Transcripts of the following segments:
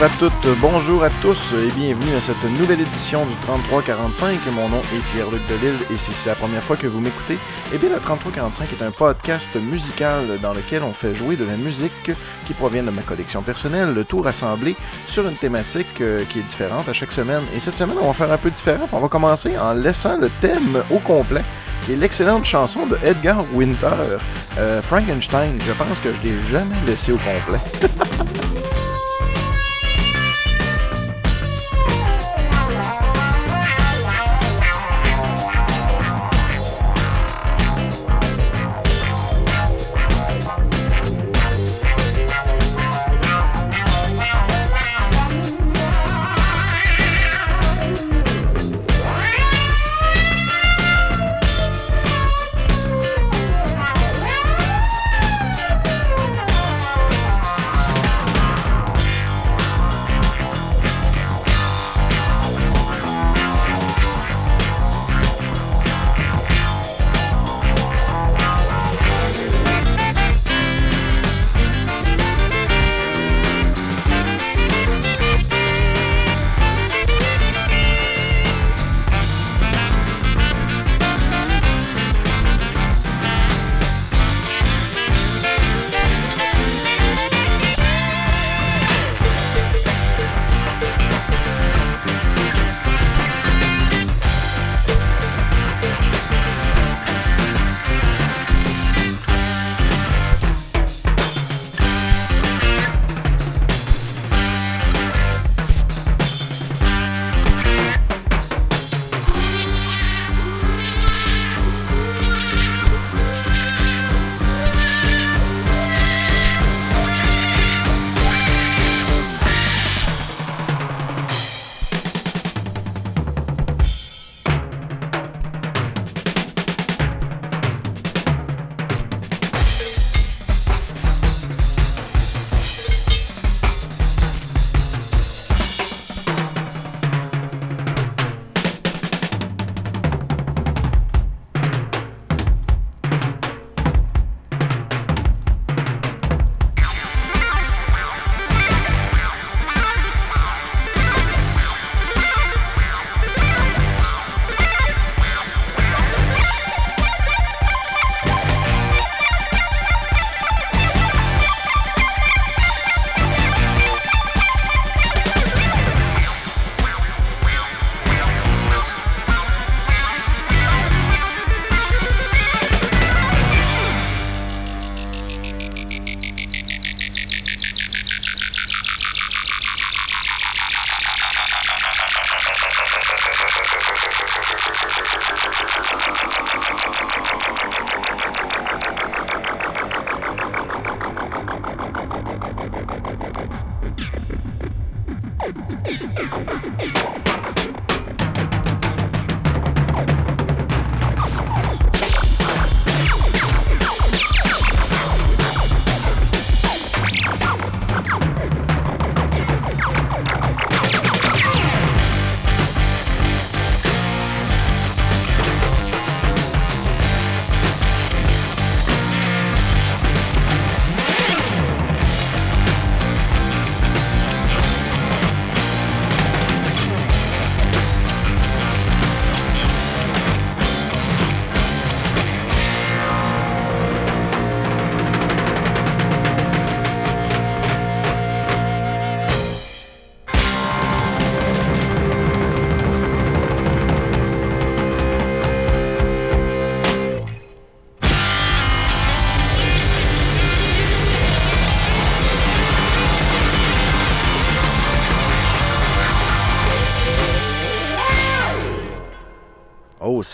Bonjour à toutes, bonjour à tous et bienvenue à cette nouvelle édition du 3345. Mon nom est Pierre-Luc Delille et si c'est la première fois que vous m'écoutez, eh bien le 3345 est un podcast musical dans lequel on fait jouer de la musique qui provient de ma collection personnelle, le tout rassemblé sur une thématique euh, qui est différente à chaque semaine. Et cette semaine, on va faire un peu différent. On va commencer en laissant le thème au complet est l'excellente chanson de Edgar Winter, euh, Frankenstein. Je pense que je l'ai jamais laissé au complet.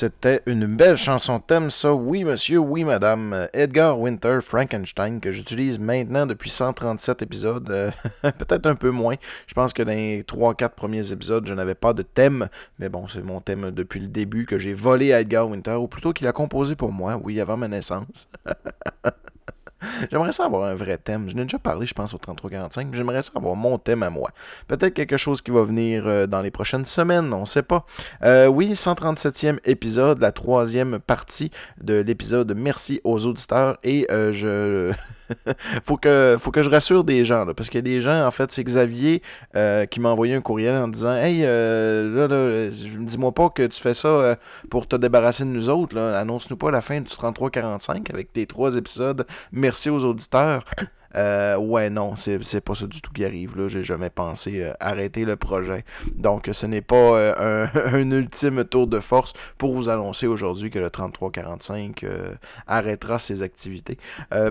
c'était une belle chanson thème, ça? Oui, monsieur, oui, madame. Edgar Winter, Frankenstein, que j'utilise maintenant depuis 137 épisodes. Euh, peut-être un peu moins. Je pense que dans les 3-4 premiers épisodes, je n'avais pas de thème. Mais bon, c'est mon thème depuis le début que j'ai volé à Edgar Winter, ou plutôt qu'il a composé pour moi, oui, avant ma naissance. J'aimerais ça avoir un vrai thème. Je n'ai déjà parlé, je pense, au 3345. J'aimerais ça avoir mon thème à moi. Peut-être quelque chose qui va venir euh, dans les prochaines semaines, on ne sait pas. Euh, oui, 137e épisode, la troisième partie de l'épisode Merci aux auditeurs. Et euh, je. faut que faut que je rassure des gens, parce qu'il y a des gens, en fait, c'est Xavier euh, qui m'a envoyé un courriel en disant Hey, euh, là, là, dis-moi pas que tu fais ça euh, pour te débarrasser de nous autres. Annonce-nous pas la fin du 33-45 avec tes trois épisodes. Merci aux auditeurs. Euh, ouais, non, c'est pas ça du tout qui arrive. là. J'ai jamais pensé euh, arrêter le projet. Donc, ce n'est pas euh, un, ultime tour de force pour vous annoncer aujourd'hui que le 3345 arrêtera ses activités.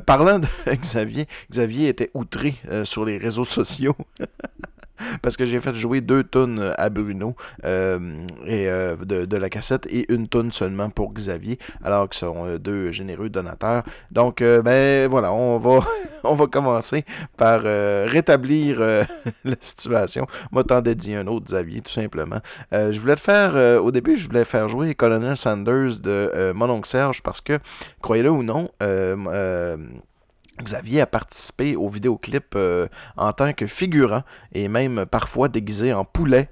parlant de Xavier, Xavier était outré sur les réseaux sociaux. parce que j'ai fait jouer deux tonnes à Bruno euh, et, euh, de, la cassette et une tonne seulement pour Xavier, alors qu'ils sont euh, deux généreux donateurs. Donc, ben voilà, on va, on va commencer par rétablir la situation. Moi, t'en dédier un autre Xavier, tout simplement. je voulais le faire, au début, je voulais faire jouer Colonel Sanders de Mon oncle Serge parce que, croyez-le ou non, Xavier a participé au vidéoclip euh, en tant que figurant et même parfois déguisé en poulet,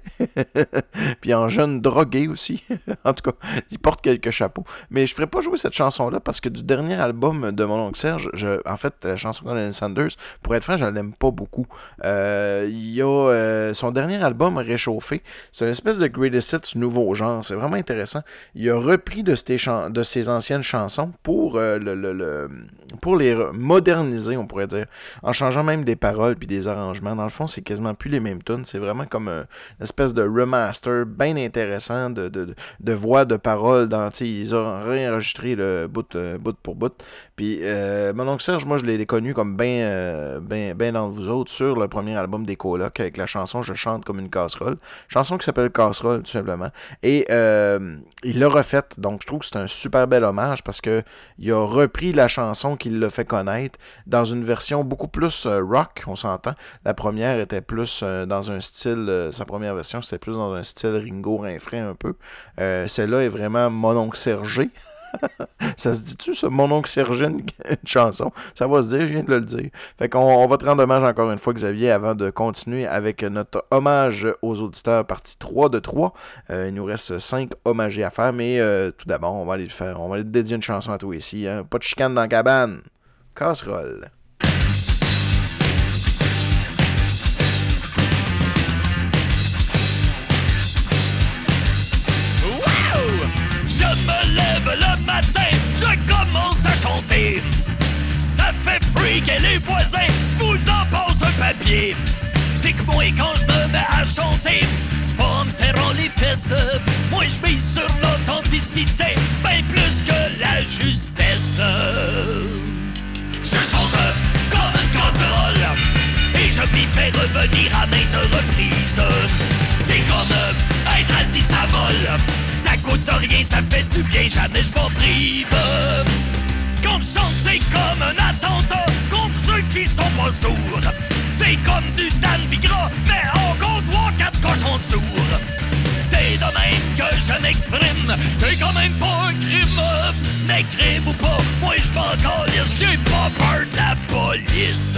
puis en jeune drogué aussi. en tout cas, il porte quelques chapeaux. Mais je ferai pas jouer cette chanson-là parce que du dernier album de mon oncle Serge, je, en fait, la chanson Colonel Sanders, pour être franc, je l'aime pas beaucoup. Euh, il y a euh, son dernier album réchauffé. C'est une espèce de greatest hits nouveau genre. C'est vraiment intéressant. Il a repris de ses, de ses anciennes chansons pour, le, le, pour les moderniser on pourrait dire, en changeant même des paroles puis des arrangements. Dans le fond, c'est quasiment plus les mêmes tunes. C'est vraiment comme une espèce de remaster bien intéressant de, voix, de paroles. Dans, ils ont réenregistré le bout, euh, bout pour bout. Puis euh, mon oncle Serge, moi, je l'ai connu comme bien euh, ben, dans vous autres sur le premier album des colocs avec la chanson Je chante comme une casserole. Chanson qui s'appelle Casserole, tout simplement. Et il l'a refaite. Donc, je trouve que c'est un super bel hommage parce que il a repris la chanson qu'il l'a fait connaître dans une version beaucoup plus euh, rock, on s'entend. La première était plus euh, dans un style, euh, sa première version, c'était plus dans un style Ringo Rinfrain un peu. Celle-là est vraiment Mononcle Sergé. ça se dit-tu, ça? Mon oncle une, chanson? Ça va se dire, je viens de le dire. Fait qu'on on va te rendre hommage encore une fois, Xavier, avant de continuer avec notre hommage aux auditeurs, partie 3 de 3. il nous reste 5 hommagés à faire, mais tout d'abord, on va aller le faire. On va aller dédier une chanson à toi ici. Hein. Pas de chicane dans la cabane. Casserole. Je me lève le matin, je commence à chanter. Ça fait freak et les voisins, je vous en pose un papier. C'est que moi, quand je me mets à chanter, c'est pas serrant les fesses. Moi, je mise sur l'authenticité, bien plus que la justesse. Je chante comme une casserole. Et je m'y fais revenir à maintes reprises. C'est comme être assis, ça vole Ça coûte rien, ça fait du bien, jamais je m'en prive. Quand je chante, c'est comme un attentat Contre ceux qui sont pas sourds C'est comme du Dan Bigra Mais en compte 3-4 cochons de sourds c'est de même que je m'exprime, c'est quand même pas un crime. Crime ou pas, moi je m'en calisse, j'ai pas peur de la police.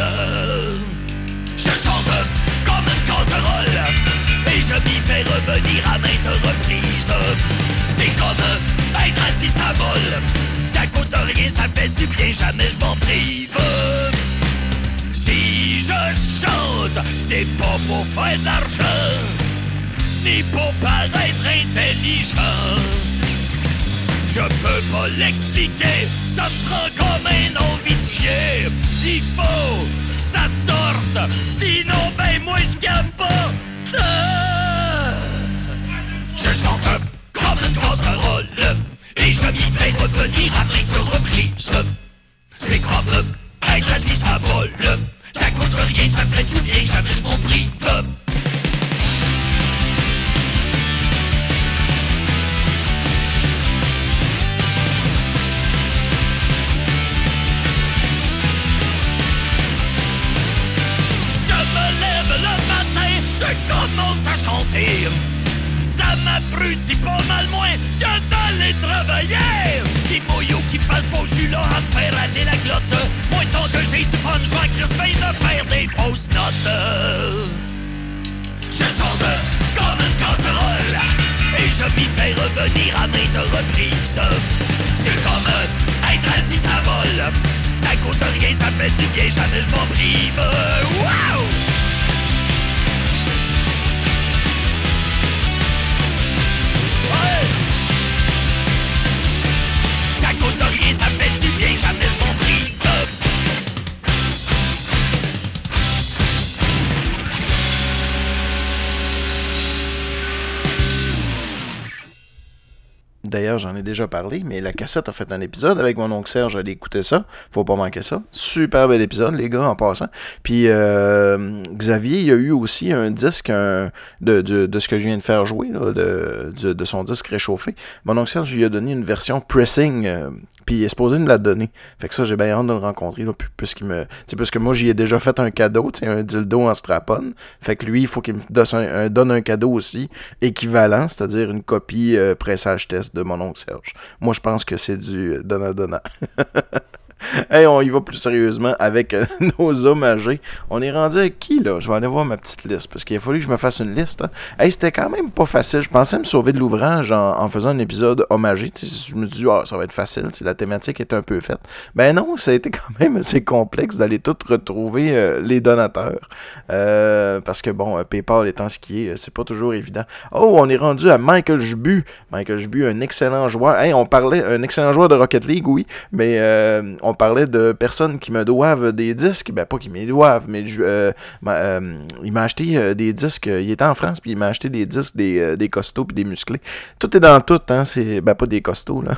Je chante comme une casserole et je m'y fais revenir à maintes reprises. C'est comme être assis, ça vole. Ça coûte rien, ça fait du bien, jamais je m'en prive. Si je chante, c'est pas pour faire de l'argent ni pour paraître intelligent. Je peux pas l'expliquer, ça me prend comme un envie de chier. Il faut que ça sorte, sinon ben moi je capote. Je chante comme une casserole et je m'y fais revenir à maintes reprises. C'est comme ça coûte rien, ça fait du bien, jamais je m'en prive. commence à chanter. Ça m'abrutit pas mal moins que d'aller travailler. Qui mouillou qui fasse beau jus là à me faire aller la glotte. Moi tant que j'ai du fun, je vais crisper de faire des fausses notes. Je chante comme une casserole et je m'y fais revenir à maintes reprises. C'est comme être assis, ça vole. Ça coûte rien, ça fait du bien, jamais je m'en prive. Wow! D'ailleurs, j'en ai déjà parlé, mais la cassette a fait un épisode avec mon oncle Serge. J'allais écouter ça. Faut pas manquer ça. Super bel épisode, les gars, en passant. Puis euh, Xavier, il y a eu aussi un disque de, de, ce que je viens de faire jouer, de, de, son disque réchauffé. Mon oncle Serge lui a donné une version pressing, euh, puis il est supposé me la donner. Fait que ça, j'ai bien hâte de le rencontrer, là, me... Parce que moi, j'y ai déjà fait un cadeau, un dildo en strapon. Fait que lui, il faut qu'il me donne un, un- donne un cadeau aussi équivalent, c'est-à-dire une copie euh, pressage test de mon oncle Serge. Moi, je pense que c'est du donnant-donnant. hey, on y va plus sérieusement avec euh, nos hommagés. On est rendu avec qui, là? Je vais aller voir ma petite liste, parce qu'il a fallu que je me fasse une liste. hein. Hey, c'était quand même pas facile. Je pensais me sauver de l'ouvrage en, faisant un épisode hommagé. Je me suis dit, ah, ça va être facile, tu sais, la thématique est un peu faite. Ben non, ça a été quand même assez complexe d'aller tout retrouver euh, les donateurs. Euh, parce que, bon, PayPal étant ce qui est, c'est pas toujours évident. Oh, on est rendu à Michael Jbu. Michael Jbu, un excellent joueur. Hey, on parlait, un excellent joueur de Rocket League, oui, mais euh, on parlait de personnes qui me doivent des disques. Ben, pas qui me doivent, mais euh, euh, il m'a acheté euh, des disques. Il était en France, puis il m'a acheté des disques des, des costauds puis des musclés. Tout est dans tout, hein. C'est, ben, pas des costauds, là.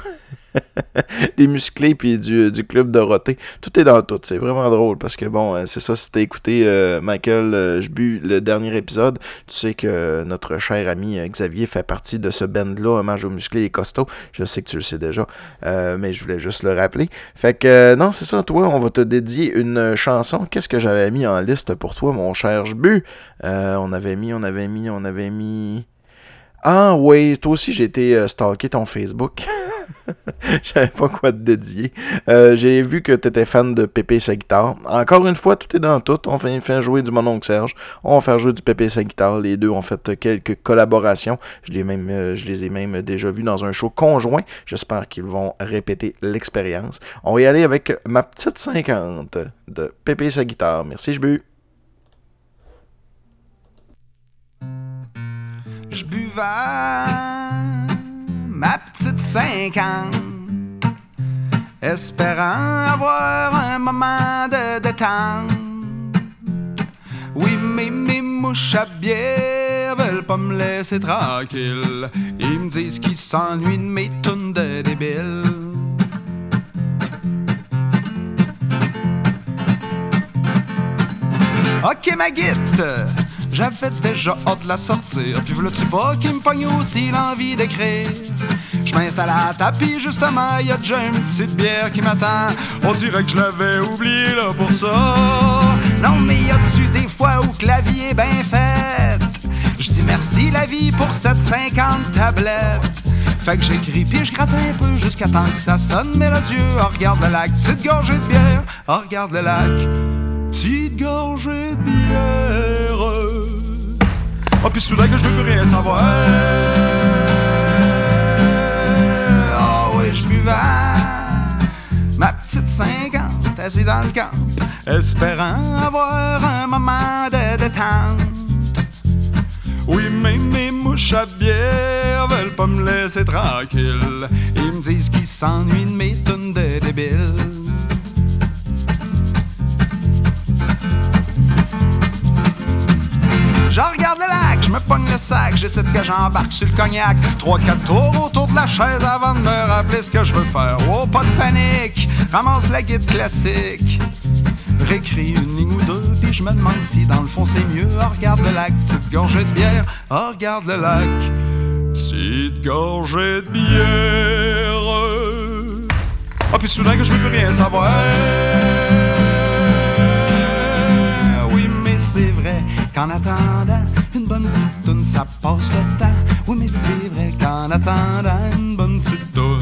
des musclés puis du, du club Dorothée. Tout est dans tout. C'est vraiment drôle parce que bon, euh, c'est ça, si t'as écouté euh, Michael euh, Jbu, le dernier épisode, tu sais que notre cher ami Xavier fait partie de ce band-là, Hommage aux musclés et costauds. Je sais que tu le sais déjà, mais je voulais juste le rappeler. Fait que non, c'est ça, toi, on va te dédier une chanson. Qu'est-ce que j'avais mis en liste pour toi, mon cher Jbu? On avait mis, on avait mis, on avait mis... Ah oui, toi aussi j'ai été stalker ton Facebook. Je pas quoi te dédier. Euh, j'ai vu que tu étais fan de Pépé sa guitare. Encore une fois, tout est dans tout. On fait, fait jouer du mon oncle Serge. On va faire jouer du Pépé sa guitare. Les deux ont fait quelques collaborations. Je les, même, euh, je les ai même déjà vus dans un show conjoint. J'espère qu'ils vont répéter l'expérience. On va y aller avec ma petite 50 de Pépé sa guitare. Merci, je bu. Je buvais ma petite cinquante, espérant avoir un moment de détente. Oui, mais mes mouches à bière veulent pas me laisser tranquille. Ils me disent qu'ils s'ennuient de mes tunes de débiles. Ok, ma guite, j'avais déjà hâte de la sortir. Puis voilà-tu pas qui me pogne aussi l'envie d'écrire? Je m'installe à tapis, justement, y a déjà une petite bière qui m'attend. On dirait que je l'avais oublié là pour ça. Non, mais y a-tu des fois où que la vie est bien faite? Je dis merci la vie pour cette 50 tablettes. Fait que j'écris puis je gratte un peu jusqu'à temps que ça sonne mélodieux. Oh, regarde le lac, petite gorgée de bière. Oh, regarde le lac, petite gorgée de bière. Oh, puis soudain que je veux plus rien savoir. Ah oui, je buvais ma petite 50 assise dans le camp, espérant avoir un moment de détente. Oui, mais mes mouches à bière veulent pas me laisser tranquille. Ils me disent qu'ils s'ennuient de mes tunes de débiles. Je regarde le lac, je me pogne le sac, j'essaie que j'embarque sur le cognac. Trois, quatre tours autour de la chaise avant de me rappeler ce que je veux faire. Oh, pas de panique, ramasse la guide classique. Récris une ligne ou deux, puis je me demande si dans le fond c'est mieux. Oh, regarde le lac, petite gorgée de bière. Oh, regarde le lac, petite gorgée de bière. Ah, puis soudain que je veux plus rien savoir. C'est vrai qu'en attendant une bonne petite toune, ça passe le temps. Oui, mais c'est vrai qu'en attendant une bonne petite toune.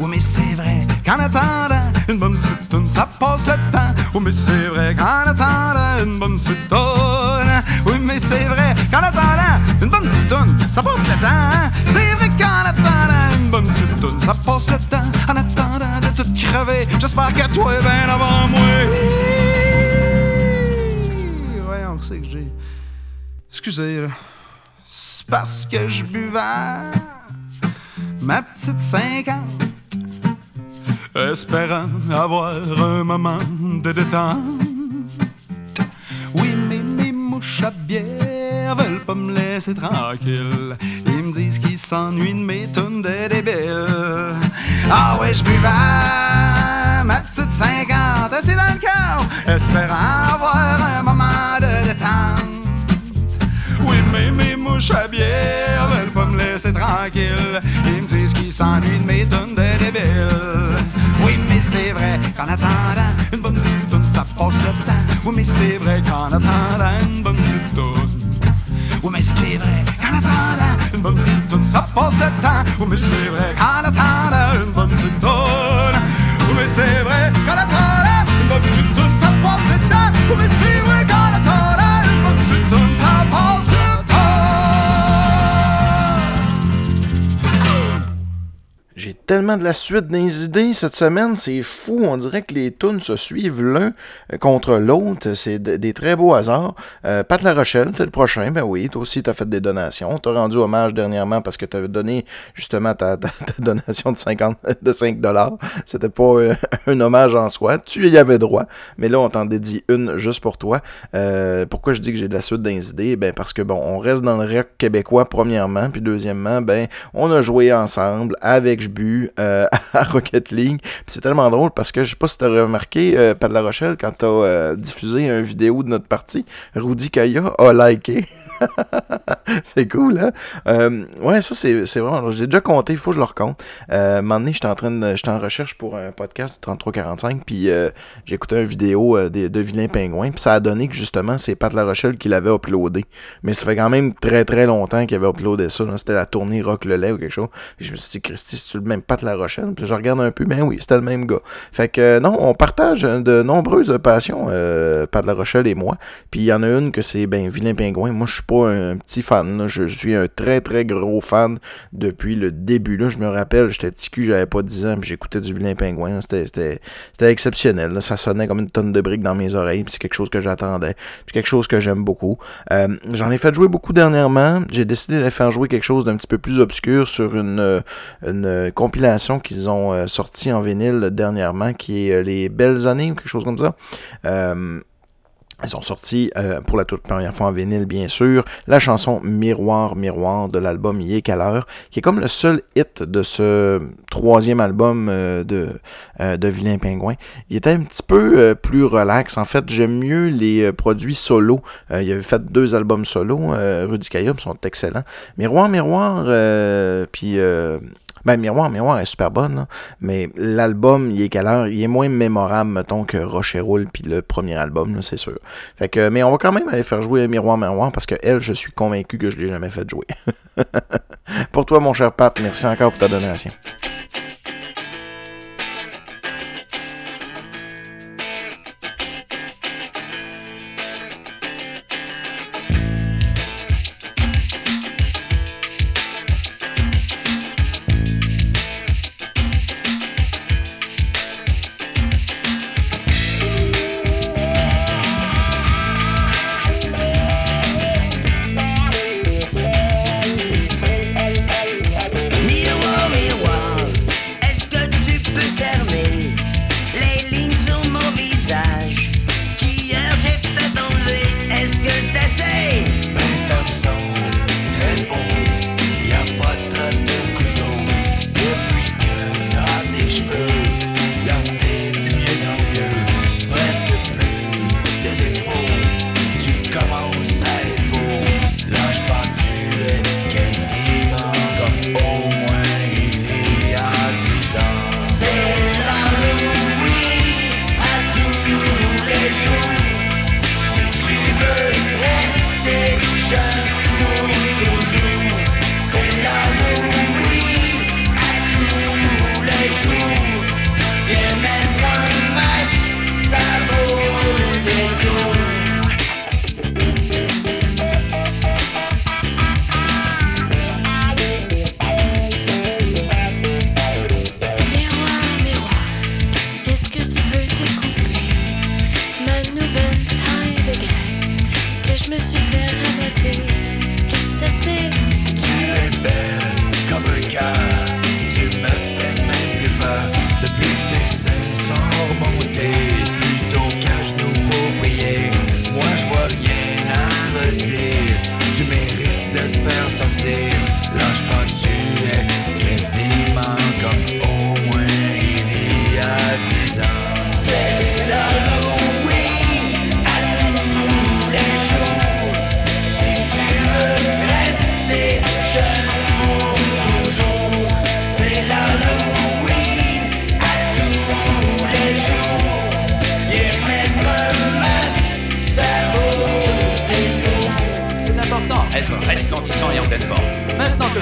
Oui, mais c'est vrai qu'en attendant une bonne petite toune, ça passe le temps. Oui, mais c'est vrai qu'en attendant une bonne petite toune. Oui, mais c'est vrai qu'en attendant une bonne petite toune, ça passe le temps. C'est vrai qu'en attendant une bonne petite toune, ça passe le temps. En attendant de tout crever, J'espère que toi, ben avant moi. Sait que j'ai. Excusez, là. C'est parce que je buvais ma petite cinquante. Espérant avoir un moment de détente. Oui, mais mes mouches à bière veulent pas me laisser tranquille. Ils me disent qu'ils s'ennuient de mes tonnes de débiles. Ah ouais, je buvais ma petite cinquante assis dans le cœur, espérant avoir un moment de détente. Oui, mais mes mouches à bière veulent pas me laisser tranquille. Ils me disent qu'ils s'ennuient de mes tonnes de débiles. Oui, mais c'est vrai qu'en attendant une bonne petite tonne, ça passe le temps. Oui, mais c'est vrai qu'en attendant une bonne petite tonne. Oui, mais c'est vrai qu'en attendant une bonne petite ça passe le temps. Oui, mais c'est vrai qu'en attendant une bonne petite tonne. Oui, mais c'est vrai tellement de la suite des idées cette semaine, c'est fou. On dirait que les tunes se suivent l'un contre l'autre. C'est de- des très beaux hasards. Euh, Pat La Rochelle, t'es le prochain. Ben oui, toi aussi, t'as fait des donations. T'as rendu hommage dernièrement parce que t'avais donné justement ta, donation de 50 de 5 C'était pas euh, un hommage en soi. Tu y avais droit. Mais là, on t'en dédie une juste pour toi. Euh, pourquoi je dis que j'ai de la suite des idées? Ben parce que bon, on reste dans le rock québécois premièrement, puis deuxièmement, ben on a joué ensemble avec Jbu euh, à Rocket League. C'est tellement drôle parce que je sais pas si t'as remarqué, euh, Pat la Rochelle, quand t'as euh, diffusé une vidéo de notre partie, Rudy Kaya a liké. c'est cool, hein? Euh, ouais, ça, c'est c'est vraiment. J'ai déjà compté, il faut que je le recompte. Euh, un moment j'étais en de. En recherche pour un podcast de 3345, puis euh, écouté une vidéo euh, de, Vilain Pingouin, puis ça a donné que justement, c'est Pat La Rochelle qui l'avait uploadé. Mais ça fait quand même très très longtemps qu'il avait uploadé ça. C'était la tournée Rock le lait ou quelque chose. Puis je me suis dit, Christy, c'est le même Pat La Rochelle? Puis je regarde un peu, ben oui, c'était le même gars. Fait que non, on partage de nombreuses passions, Pat La Rochelle et moi. Puis il y en a une que c'est ben Vilain Pingouin. Moi, je suis pas un petit fan. Je, suis un très très gros fan depuis le début. Là, je me rappelle, j'étais petit cul, j'avais pas 10 ans, puis j'écoutais du Vilain Pingouin. C'était- exceptionnel. Ça sonnait comme une tonne de briques dans mes oreilles. C'est quelque chose que j'attendais. Puis quelque chose que j'aime beaucoup. Euh, J'en ai fait jouer beaucoup dernièrement. J'ai décidé de faire jouer quelque chose d'un petit peu plus obscur sur une, euh, euh, compilation qu'ils ont euh, sorti en vinyle dernièrement, qui est Les Belles Années ou quelque chose comme ça. Ils ont sorti euh, pour la toute première fois en vinyle, bien sûr, la chanson Miroir, Miroir de l'album Il est quelle heure, qui est comme le seul hit de ce troisième album euh, de, euh, de Vilain Pingouin. Il était un petit peu euh, plus relax. En fait, j'aime mieux les euh, produits solo. Il avait fait deux albums solo, Rudy Kaya, ils sont excellents. Miroir, Miroir, puis... ben, Miroir, Miroir est super bonne, là. mais l'album, il est quelle heure? Il est moins mémorable, mettons, que Rocher Roule puis le premier album, c'est sûr. Fait que, mais on va quand même aller faire jouer Miroir, Miroir parce que elle, je suis convaincu que je l'ai jamais fait jouer. pour toi, mon cher Pat, merci encore pour ta donation.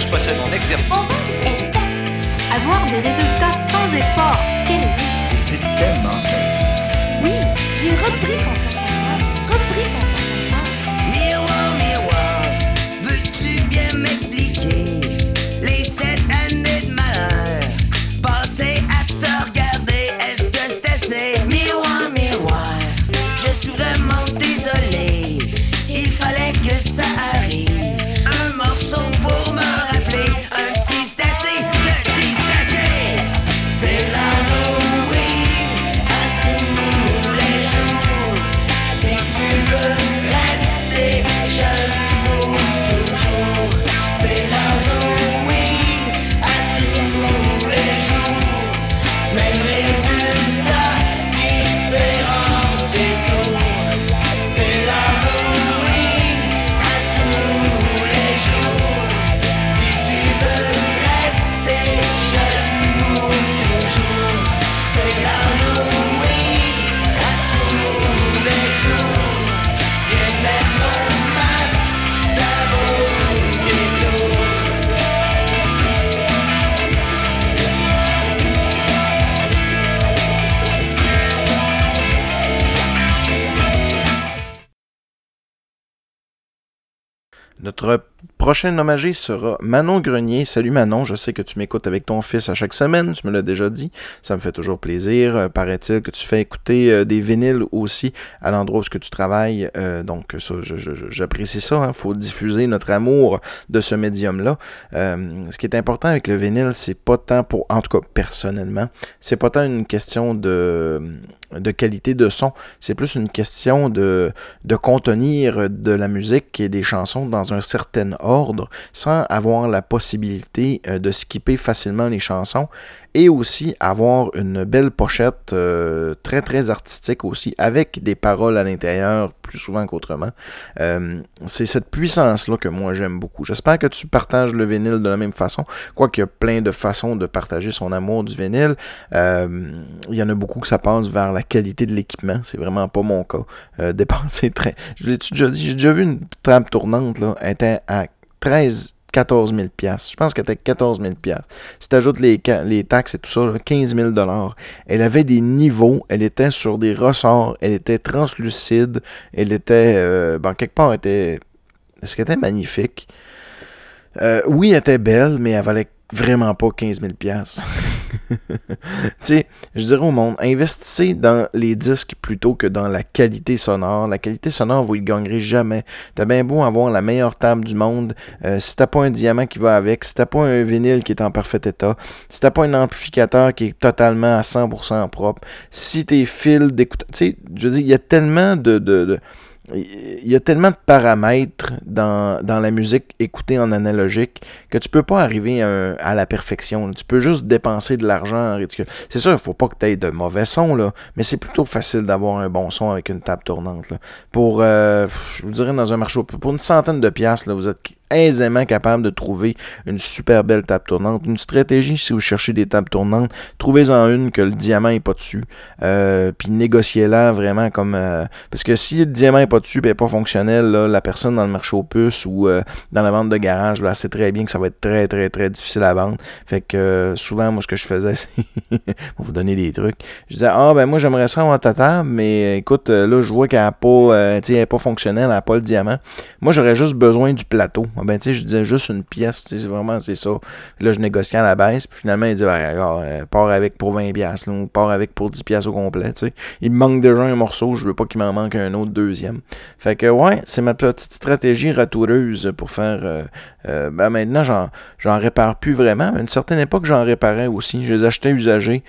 Je possède mon exercice. Avoir des résultats sans effort, prochain nommagé sera Manon Grenier. Salut Manon, je sais que tu m'écoutes avec ton fils à chaque semaine, tu me l'as déjà dit. Ça me fait toujours plaisir. Euh, Paraît-il que tu fais écouter euh, des vinyles aussi à l'endroit où tu travailles. Euh, donc ça, j'apprécie ça. Il faut diffuser notre amour de ce médium-là. Ce qui est important avec le vinyle, c'est pas tant pour, en tout cas personnellement, c'est pas tant une question de, de qualité de son, c'est plus une question de, de contenir de la musique et des chansons dans un certain ordre sans avoir la possibilité euh, de skipper facilement les chansons et aussi avoir une belle pochette euh, très très artistique aussi avec des paroles à l'intérieur plus souvent qu'autrement. Euh, c'est cette puissance-là que moi j'aime beaucoup. J'espère que tu partages le vinyle de la même façon, quoiqu'il y a plein de façons de partager son amour du vinyle. Euh, il y en a beaucoup que ça passe vers la qualité de l'équipement. C'est vraiment pas mon cas. Euh, dépenser très. Je l'ai déjà dit, j'ai déjà vu une table tournante, là, était à 13. 14 000 Je pense qu'elle était 14 000 Si tu ajoutes les, taxes et tout ça, là, 15 000 Elle avait des niveaux, elle était sur des ressorts, elle était translucide, elle était, euh, ben, quelque part, elle était, est-ce qu'elle était magnifique? Euh, oui, elle était belle, mais elle valait vraiment pas 15 000 tu sais, je dirais au monde, investissez dans les disques plutôt que dans la qualité sonore. La qualité sonore, vous ne gagnerez jamais. T'as bien beau avoir la meilleure table du monde, euh, si t'as pas un diamant qui va avec, si t'as pas un vinyle qui est en parfait état, si t'as pas un amplificateur qui est totalement à 100% propre, si tes fils d'écoute... Tu sais, je veux dire, il y a tellement de- de- de il y a tellement de paramètres dans, dans la musique écoutée en analogique que tu peux pas arriver à, à la perfection. Tu peux juste dépenser de l'argent en ridicule. C'est sûr, il faut pas que tu aies de mauvais sons, là, mais c'est plutôt facile d'avoir un bon son avec une table tournante. là. Pour, euh, je vous dirais, dans un marché, pour une centaine de piastres, là, vous êtes aisément capable de trouver une super belle table tournante. Une stratégie, si vous cherchez des tables tournantes, trouvez-en une que le diamant n'est pas dessus. Euh, puis négociez-la vraiment comme... euh, parce que si le diamant n'est pas dessus n'est pas fonctionnel, là, la personne dans le marché aux puces ou euh, dans la vente de garage, là, sait très bien que ça va être très, très, très difficile à vendre. Fait que euh, souvent, moi, ce que je faisais, c'est... pour vous donner des trucs. Je disais, ah, ben moi, j'aimerais ça avoir ta table, mais écoute, euh, là, je vois qu'elle n'est pas, euh, tu sais, elle est pas fonctionnelle, elle n'a pas le diamant. Moi, j'aurais juste besoin du plateau. Ben, tu sais, je disais juste une pièce, tu sais, c'est vraiment, c'est ça. Là, je négociais à la baisse, puis finalement, il dit, ben, regarde, euh, pars avec pour 20$, piastres, là, ou pars avec pour 10$ piastres au complet, tu sais. Il me manque déjà un morceau, je veux pas qu'il m'en manque un autre deuxième. Fait que, ouais, c'est ma petite stratégie ratoureuse pour faire. euh, euh, ben, maintenant, j'en répare plus vraiment. À une certaine époque, j'en réparais aussi. Je les achetais usagés.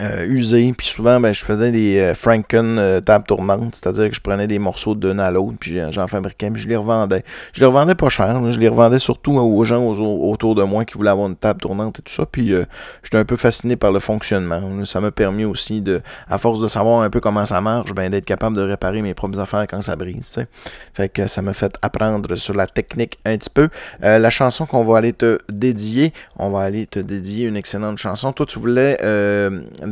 Euh, usés, puis souvent ben, je faisais des euh, Franken euh, tables tournantes, c'est-à-dire que je prenais des morceaux d'un à l'autre, puis j'en- fabriquais, puis je les revendais. Je les revendais pas cher, là, je les revendais surtout aux gens autour de moi qui voulaient avoir une table tournante et tout ça, puis euh, j'étais un peu fasciné par le fonctionnement. Ça m'a permis aussi, de, à force de savoir un peu comment ça marche, ben, d'être capable de réparer mes propres affaires quand ça brise. tu sais. Fait que ça m'a fait apprendre sur la technique un petit peu. Euh, la chanson qu'on va aller te dédier, on va aller te dédier une excellente chanson. Toi, tu voulais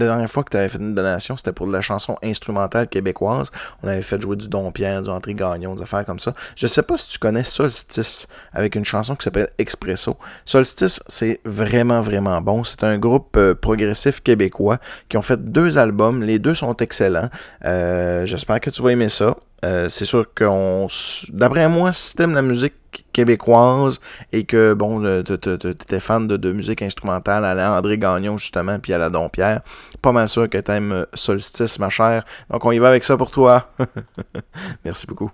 euh, dernière fois que tu avais fait une donation, c'était pour de la chanson instrumentale québécoise. On avait fait jouer du Don Pierre, du André Gagnon, des affaires comme ça. Je sais pas si tu connais Solstice avec une chanson qui s'appelle Expresso. Solstice, c'est vraiment, vraiment bon. C'est un groupe euh, progressif québécois qui ont fait deux albums. Les deux sont excellents. Euh, j'espère que tu vas aimer ça. Euh, c'est sûr qu'on. D'après moi, si t'aimes la musique québécoise et que, bon, t'étais fan de, musique instrumentale à la André Gagnon, justement, puis à la Dompierre, pas mal sûr que t'aimes Solstice, ma chère. Donc, on y va avec ça pour toi. Merci beaucoup.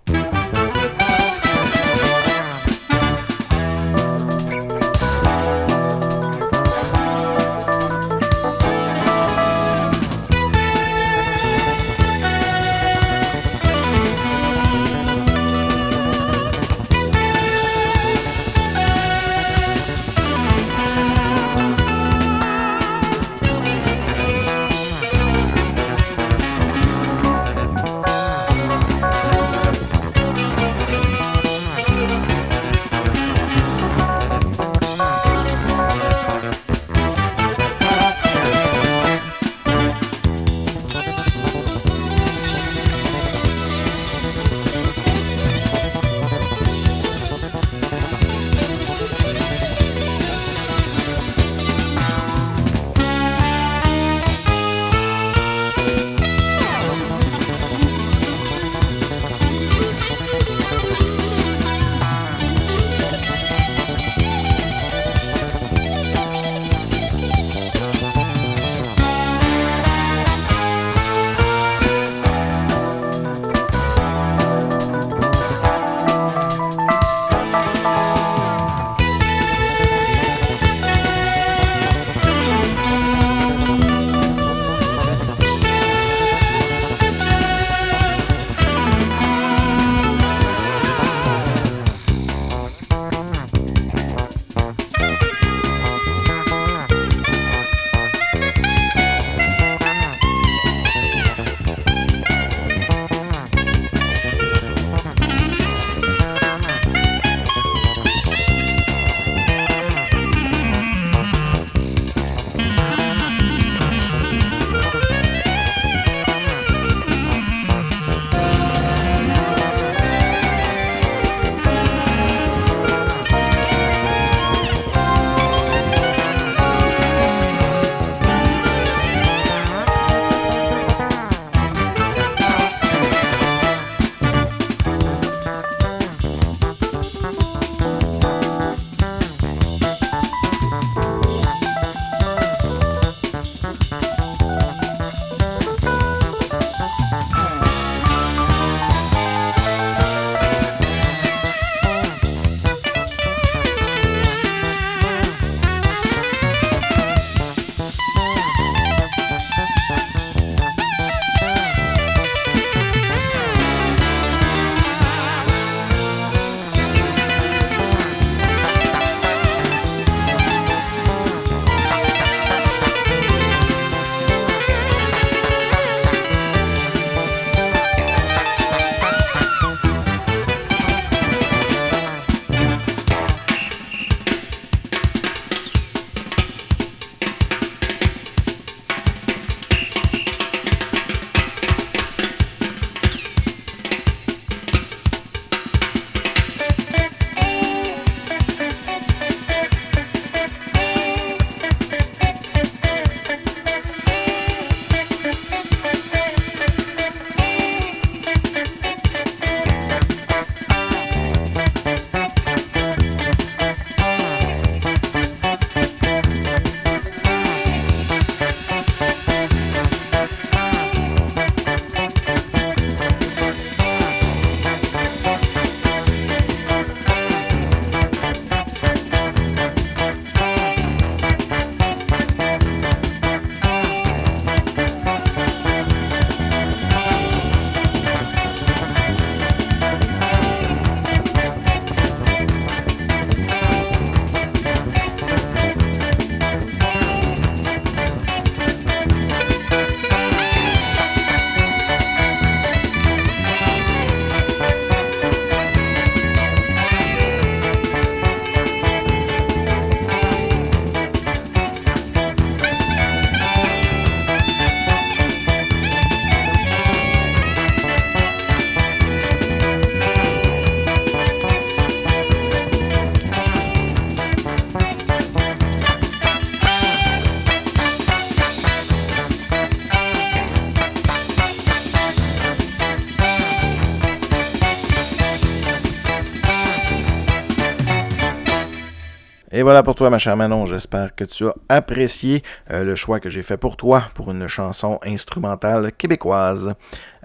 Et voilà pour toi, ma chère Manon. J'espère que tu as apprécié euh, le choix que j'ai fait pour toi pour une chanson instrumentale québécoise.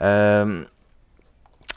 Euh,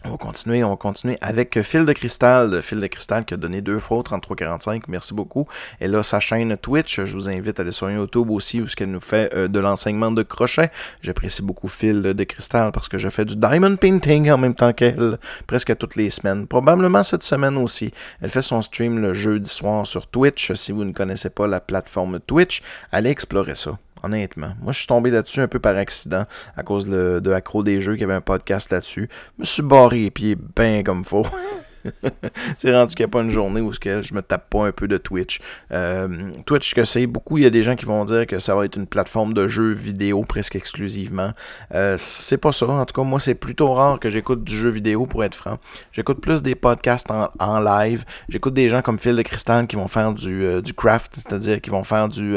on va continuer, on va continuer avec Phil de Cristal. Phil de Cristal qui a donné deux fois au 3345. Merci beaucoup. Elle a sa chaîne Twitch. Je vous invite à aller sur YouTube aussi où qu'elle nous fait euh, de l'enseignement de crochet. J'apprécie beaucoup Phil de Cristal parce que je fais du diamond painting en même temps qu'elle presque toutes les semaines. Probablement cette semaine aussi. Elle fait son stream le jeudi soir sur Twitch. Si vous ne connaissez pas la plateforme Twitch, allez explorer ça honnêtement. Moi, je suis tombé là-dessus un peu par accident à cause de, de Accro des Jeux qui avait un podcast là-dessus. Je me suis barré les pieds bien comme faux. c'est rendu qu'il n'y a pas une journée où je me tape pas un peu de Twitch. Euh, Twitch, que c'est beaucoup, il y a des gens qui vont dire que ça va être une plateforme de jeux vidéo presque exclusivement. Euh, c'est pas ça. En tout cas, moi, c'est plutôt rare que j'écoute du jeu vidéo, pour être franc. J'écoute plus des podcasts en, live. J'écoute des gens comme Phil de Cristal qui vont faire du, euh, du craft, c'est-à-dire qui vont faire du,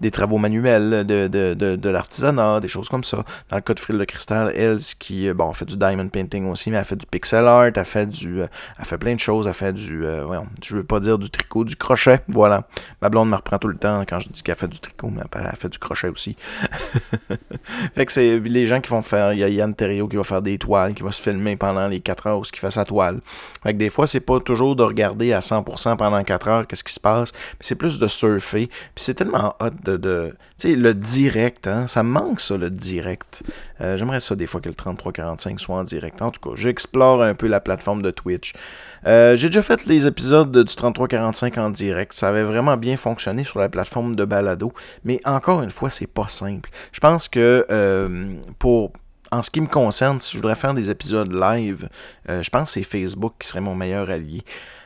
des travaux manuels, de, de, de, l'artisanat, des choses comme ça. Dans le cas de Phil de Cristal, elle, qui bon, fait du diamond painting aussi, mais elle fait du pixel art, elle fait du elle fait plein de choses. Elle fait du. Euh, je veux pas dire du tricot, du crochet. Voilà. Ma blonde me reprend tout le temps quand je dis qu'elle fait du tricot, mais elle fait du crochet aussi. fait que c'est les gens qui vont faire. Il y a Yann Terrio qui va faire des toiles, qui va se filmer pendant les 4 heures où ce qu'il fait sa toile. Fait que des fois, c'est pas toujours de regarder à 100% pendant 4 heures qu'est-ce qui se passe, c'est plus de surfer. Puis c'est tellement hot de. de tu sais, le direct, hein, ça me manque ça, le direct. Euh, j'aimerais ça des fois que le 3345 soit en direct. En tout cas, j'explore un peu la plateforme de Twitch. Euh, j'ai déjà fait les épisodes du 3345 en direct. Ça avait vraiment bien fonctionné sur la plateforme de balado. Mais encore une fois, c'est pas simple. Je pense que euh, pour en ce qui me concerne, si je voudrais faire des épisodes live, euh, je pense que c'est Facebook qui serait mon meilleur allié.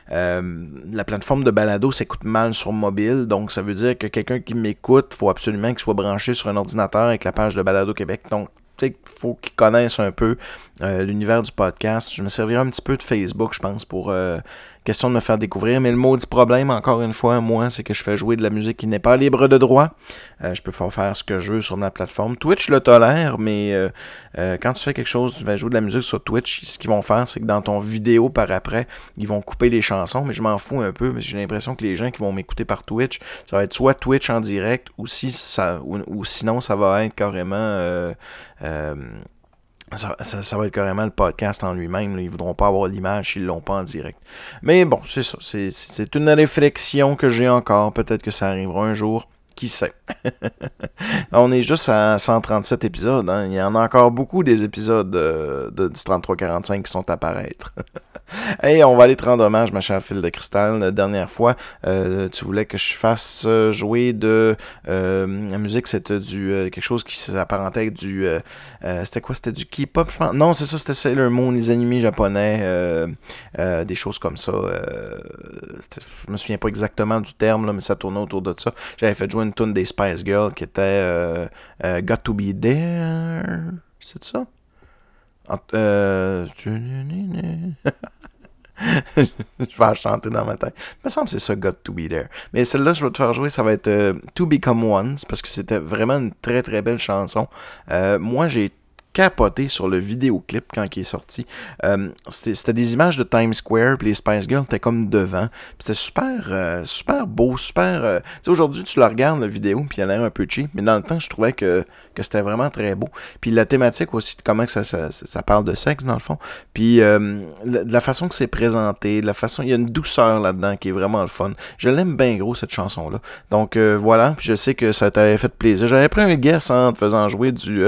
la plateforme de balado s'écoute mal sur mobile, donc ça veut dire que quelqu'un qui m'écoute, il faut absolument qu'il soit branché sur un ordinateur avec la page de Balado Québec. Donc il faut qu'ils connaissent un peu euh, l'univers du podcast. Je me servirai un petit peu de Facebook, je pense, pour euh, question de me faire découvrir. Mais le maudit problème, encore une fois, moi, c'est que je fais jouer de la musique qui n'est pas libre de droit. Euh, je peux faire ce que je veux sur ma plateforme. Twitch le tolère, mais euh, euh, quand tu fais quelque chose, tu vas jouer de la musique sur Twitch, ce qu'ils vont faire, c'est que dans ton vidéo par après, ils vont couper les chansons, mais je m'en fous un peu, mais j'ai l'impression que les gens qui vont m'écouter par Twitch, ça va être soit Twitch en direct, ou, si ça, ou, sinon ça va être carrément ça, va être carrément le podcast en lui-même. Ils voudront pas avoir l'image s'ils l'ont pas en direct. Mais bon, c'est ça. C'est une réflexion que j'ai encore. Peut-être que ça arrivera un jour. Qui sait? On est juste à 137 épisodes. Hein. Il y en a encore beaucoup des épisodes de, de, du 3345 qui sont à apparaître. hey, on va aller te rendre hommage, ma chère fille de cristal. La dernière fois, euh, tu voulais que je fasse euh, jouer de euh, la musique, c'était du quelque chose qui s'apparentait du. c'était quoi? C'était du K-pop, je pense? Non, c'est ça, c'était Sailor Moon, les animés japonais, des choses comme ça. je me souviens pas exactement du terme, mais ça tournait autour de ça. J'avais fait jouer une tune des Spice Girls qui était Got to Be There. C'est ça? Euh, je vais chanter dans ma tête. Il me semble que c'est ça, Got to Be There. Mais celle-là, je vais te faire jouer, ça va être euh, To Become One, parce que c'était vraiment une très très belle chanson. Euh, moi, j'ai capoté sur le vidéoclip quand il est sorti. Euh, c'était des images de Times Square, puis les Spice Girls étaient comme devant. C'était super, euh, super beau, super. Euh, aujourd'hui, tu la regardes, la vidéo, puis elle a l'air un peu cheap, mais dans le temps, je trouvais que, que c'était vraiment très beau. Puis la thématique aussi, comment que ça, ça, ça, parle de sexe, dans le fond. Puis la, la, façon que c'est présenté, la façon. Il y a une douceur là-dedans qui est vraiment le fun. Je l'aime bien gros, cette chanson-là. Donc voilà, puis je sais que ça t'avait fait plaisir. J'avais pris un guess en te faisant jouer du,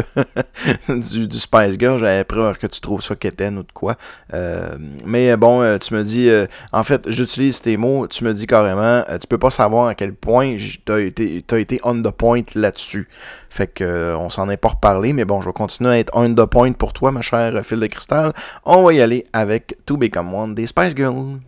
du du, Spice Girl, j'avais peur que tu trouves ça quétaine ou de quoi. Euh, mais bon, euh, tu me dis, euh, en fait, j'utilise tes mots, tu me dis carrément, tu peux pas savoir à quel point tu as été, as été on the point là-dessus. Fait que on s'en est pas reparlé, mais bon, je vais continuer à être on the point pour toi, ma chère fille de cristal. On va y aller avec To Become One des Spice Girls.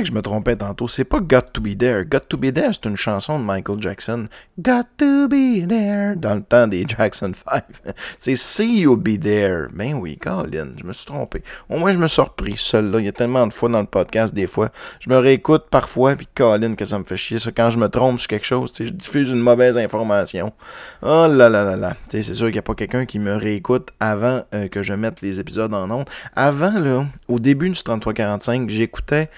Que je me trompais tantôt. C'est pas Got to Be There. Got to Be There, c'est une chanson de Michael Jackson. Got to Be There. Dans le temps des Jackson 5. c'est See You Be There. Ben oui, Colin, je me suis trompé. Au moins, je me suis surpris, seul-là. Il y a tellement de fois dans le podcast, des fois. Je me réécoute parfois, puis Colin, que ça me fait chier. Ça, quand je me trompe sur quelque chose, je diffuse une mauvaise information. Oh là là là là. C'est sûr qu'il n'y a pas quelqu'un qui me réécoute avant euh, que je mette les épisodes en ondes. Avant, là, au début du 3345, j'écoutais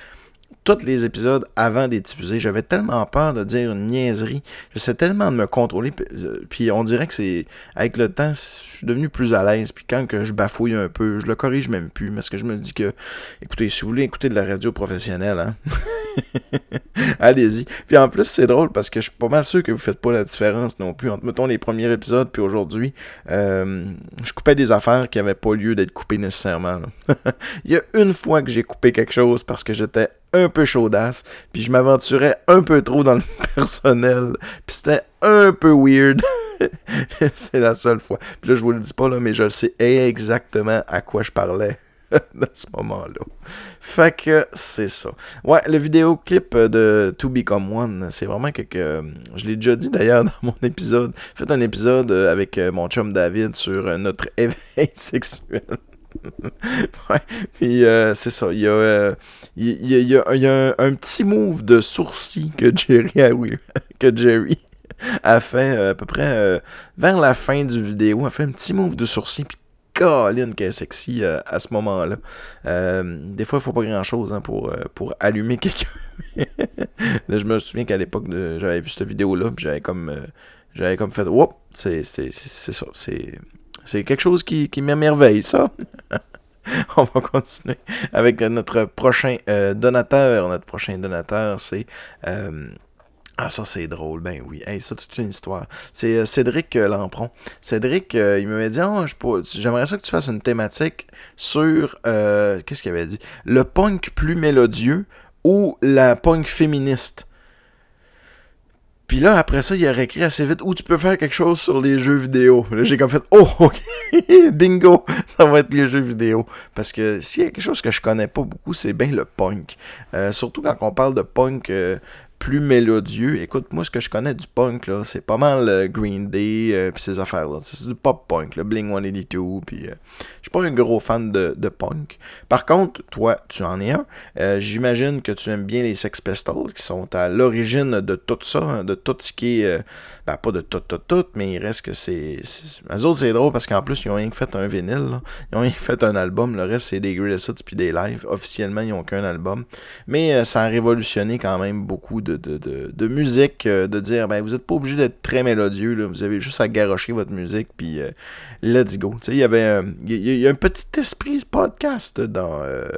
tous les épisodes avant d'être diffusés. J'avais tellement peur de dire une niaiserie. J'essaie tellement de me contrôler. Puis, euh, Puis on dirait que c'est. Avec le temps, je suis devenu plus à l'aise. Puis quand que je bafouille un peu, je le corrige même plus. Parce que je me dis que. Écoutez, si vous voulez écouter de la radio professionnelle, hein. Allez-y. Puis en plus, c'est drôle parce que je suis pas mal sûr que vous faites pas la différence non plus entre, mettons, les premiers épisodes puis aujourd'hui. Euh, je coupais des affaires qui n'avaient pas lieu d'être coupées nécessairement. Il y a une fois que j'ai coupé quelque chose parce que j'étais un peu chaudasse, puis je m'aventurais un peu trop dans le personnel, puis c'était un peu weird. c'est la seule fois. Puis là, je vous le dis pas, là, mais je sais exactement à quoi je parlais dans ce moment-là. Fait que c'est ça. Ouais, le vidéoclip de To Become One, c'est vraiment quelque. Je l'ai déjà dit d'ailleurs dans mon épisode. J'ai fait un épisode euh, avec euh, mon chum David sur euh, notre éveil sexuel. Ouais, puis euh, c'est ça. Il y a, euh, il y a- il y a- il y a un, petit move de sourcil que Jerry a, oui, que Jerry a fait euh, à peu près vers la fin du vidéo. A fait un petit move de sourcil. Puis Colin qu'elle est sexy à ce moment-là. Des fois, il faut pas grand-chose hein, pour, pour allumer quelqu'un. Je me souviens qu'à l'époque, j'avais vu cette vidéo-là, j'avais comme, j'avais comme fait, c'est- c'est ça, c'est c'est quelque chose qui, qui m'émerveille, ça. On va continuer avec notre prochain euh, donateur. Notre prochain donateur, c'est... euh, ah, ça, c'est drôle. Ben oui. Hey, ça, toute une histoire. C'est euh, Cédric Lampron. Cédric, il m'avait dit Ah, J'aimerais ça que tu fasses une thématique sur. Qu'est-ce qu'il avait dit? Le punk plus mélodieux ou la punk féministe? Puis là, après ça, il a réécrit assez vite où tu peux faire quelque chose sur les jeux vidéo. Là, j'ai comme fait Oh, ok, bingo, ça va être les jeux vidéo. Parce que s'il y a quelque chose que je connais pas beaucoup, c'est bien le punk. Euh, surtout quand on parle de punk euh, plus mélodieux. Écoute, moi, ce que je connais du punk, là, c'est pas mal euh, Green Day, euh, puis ces affaires-là. C'est du pop-punk, le Bling 182, puis euh, je suis pas un gros fan de, de punk. Par contre, toi, tu en es un. Euh, J'imagine que tu aimes bien les Sex Pistols, qui sont à l'origine de tout ça, hein, de tout ce qui est... euh, ben, pas de tout, tout, tout, mais il reste que c'est... Eux autres, c'est drôle, parce qu'en plus, ils ont rien que fait un vinyle, là. Ils ont rien que fait un album. Le reste, c'est des greatest hits puis des lives. Officiellement, ils n'ont qu'un album. Mais euh, ça a révolutionné quand même beaucoup de, de, de, musique, euh, de dire, ben, vous n'êtes pas obligé d'être très mélodieux, là. vous avez juste à garrocher votre musique, puis euh, let's go. Tu sais, il y avait il y, a- un petit esprit podcast dans, euh,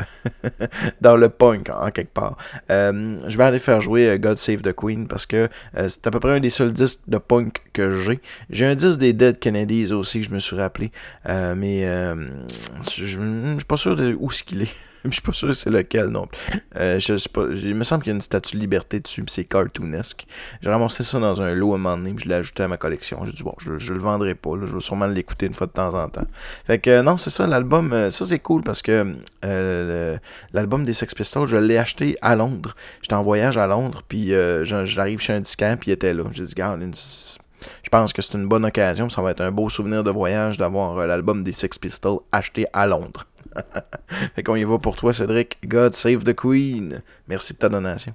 dans le punk, en quelque part. Euh, je vais aller faire jouer euh, God Save the Queen, parce que c'est à peu près un des seuls disques de punk que j'ai. J'ai un disque des Dead Kennedys aussi, que je me suis rappelé, mais je je- suis pas sûr de où ce qu'il est. Je suis pas sûr c'est lequel non je il me semble qu'il y a une statue de liberté dessus, puis c'est cartoonesque. J'ai ramassé ça dans un lot à un moment donné, puis je l'ai ajouté à ma collection. J'ai dit, bon, je, je le vendrai pas, je vais sûrement l'écouter une de temps en temps. Fait que euh, non, c'est ça, l'album, euh, ça c'est cool parce que euh, l'album des Sex Pistols, je l'ai acheté à Londres. J'étais en voyage à Londres, puis j'arrive chez un disquaire, puis il était là. J'ai dit, je pense que c'est une bonne occasion, ça va être un beau souvenir de voyage d'avoir l'album des Sex Pistols acheté à Londres. fait qu'on y va pour toi, Cédric. God save the Queen. Merci de ta donation.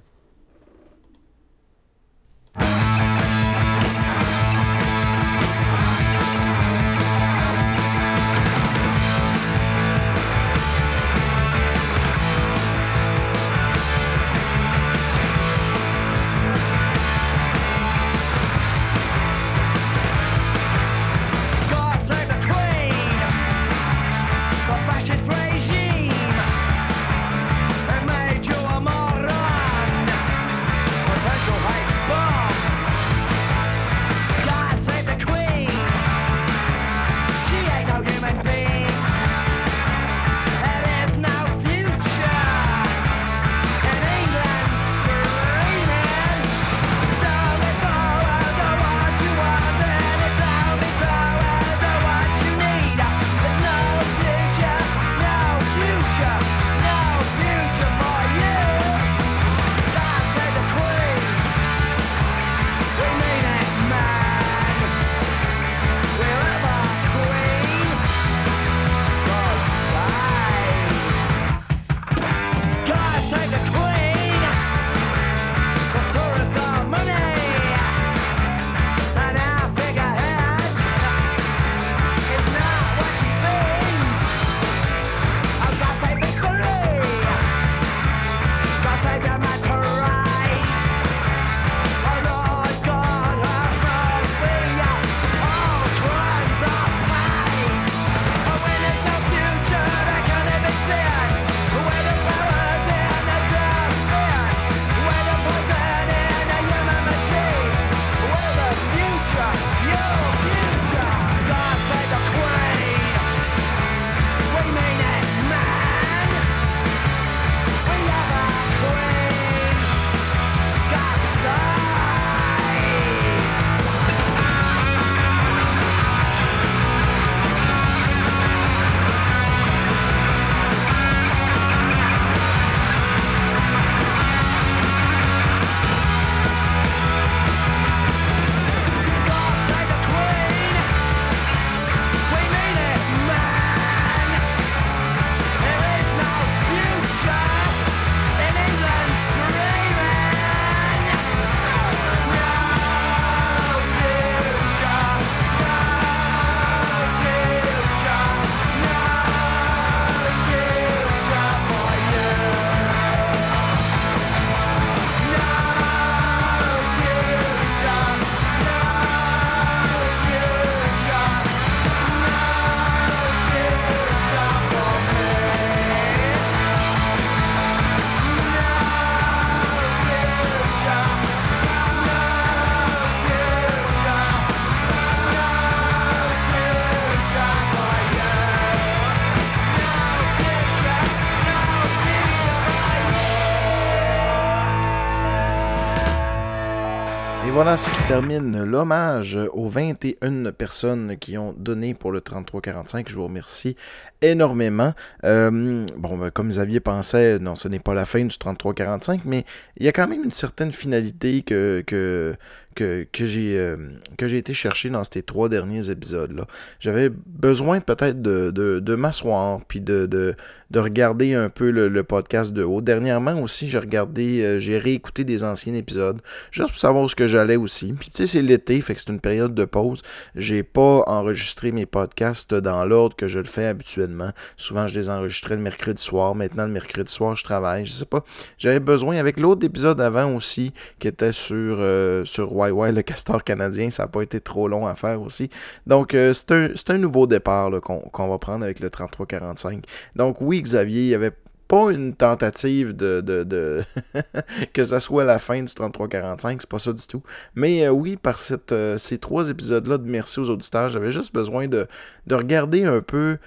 Ce qui termine l'hommage aux 21 personnes qui ont donné pour le 3345. Je vous remercie énormément. Euh, bon, ben, comme Xavier pensait, non, ce n'est pas la fin du 3345, mais il y a quand même une certaine finalité que, que, que, euh, que j'ai été chercher dans ces trois derniers épisodes-là. J'avais besoin peut-être de, de, de m'asseoir, puis de, de, de regarder un peu le, podcast de haut. Dernièrement aussi, j'ai regardé, euh, j'ai réécouté des anciens épisodes, juste pour savoir où ce que j'allais aussi. Puis tu sais, c'est l'été, fait que c'est une période de pause. J'ai pas enregistré mes podcasts dans l'ordre que je le fais habituellement. Souvent, je les enregistrais le mercredi soir. Maintenant, le mercredi soir, je travaille. Je sais pas. J'avais besoin, avec l'autre épisode avant aussi, qui était sur, euh, sur Le castor canadien, ça n'a pas été trop long à faire aussi. Donc, euh, c'est un, un nouveau départ qu'on va prendre avec le 3345. Donc, oui, Xavier, il y avait pas une tentative de, de, que ça soit la fin du 33-45, c'est pas ça du tout. Mais euh, oui, par euh, ces trois épisodes-là de Merci aux auditeurs, j'avais juste besoin de, de regarder un peu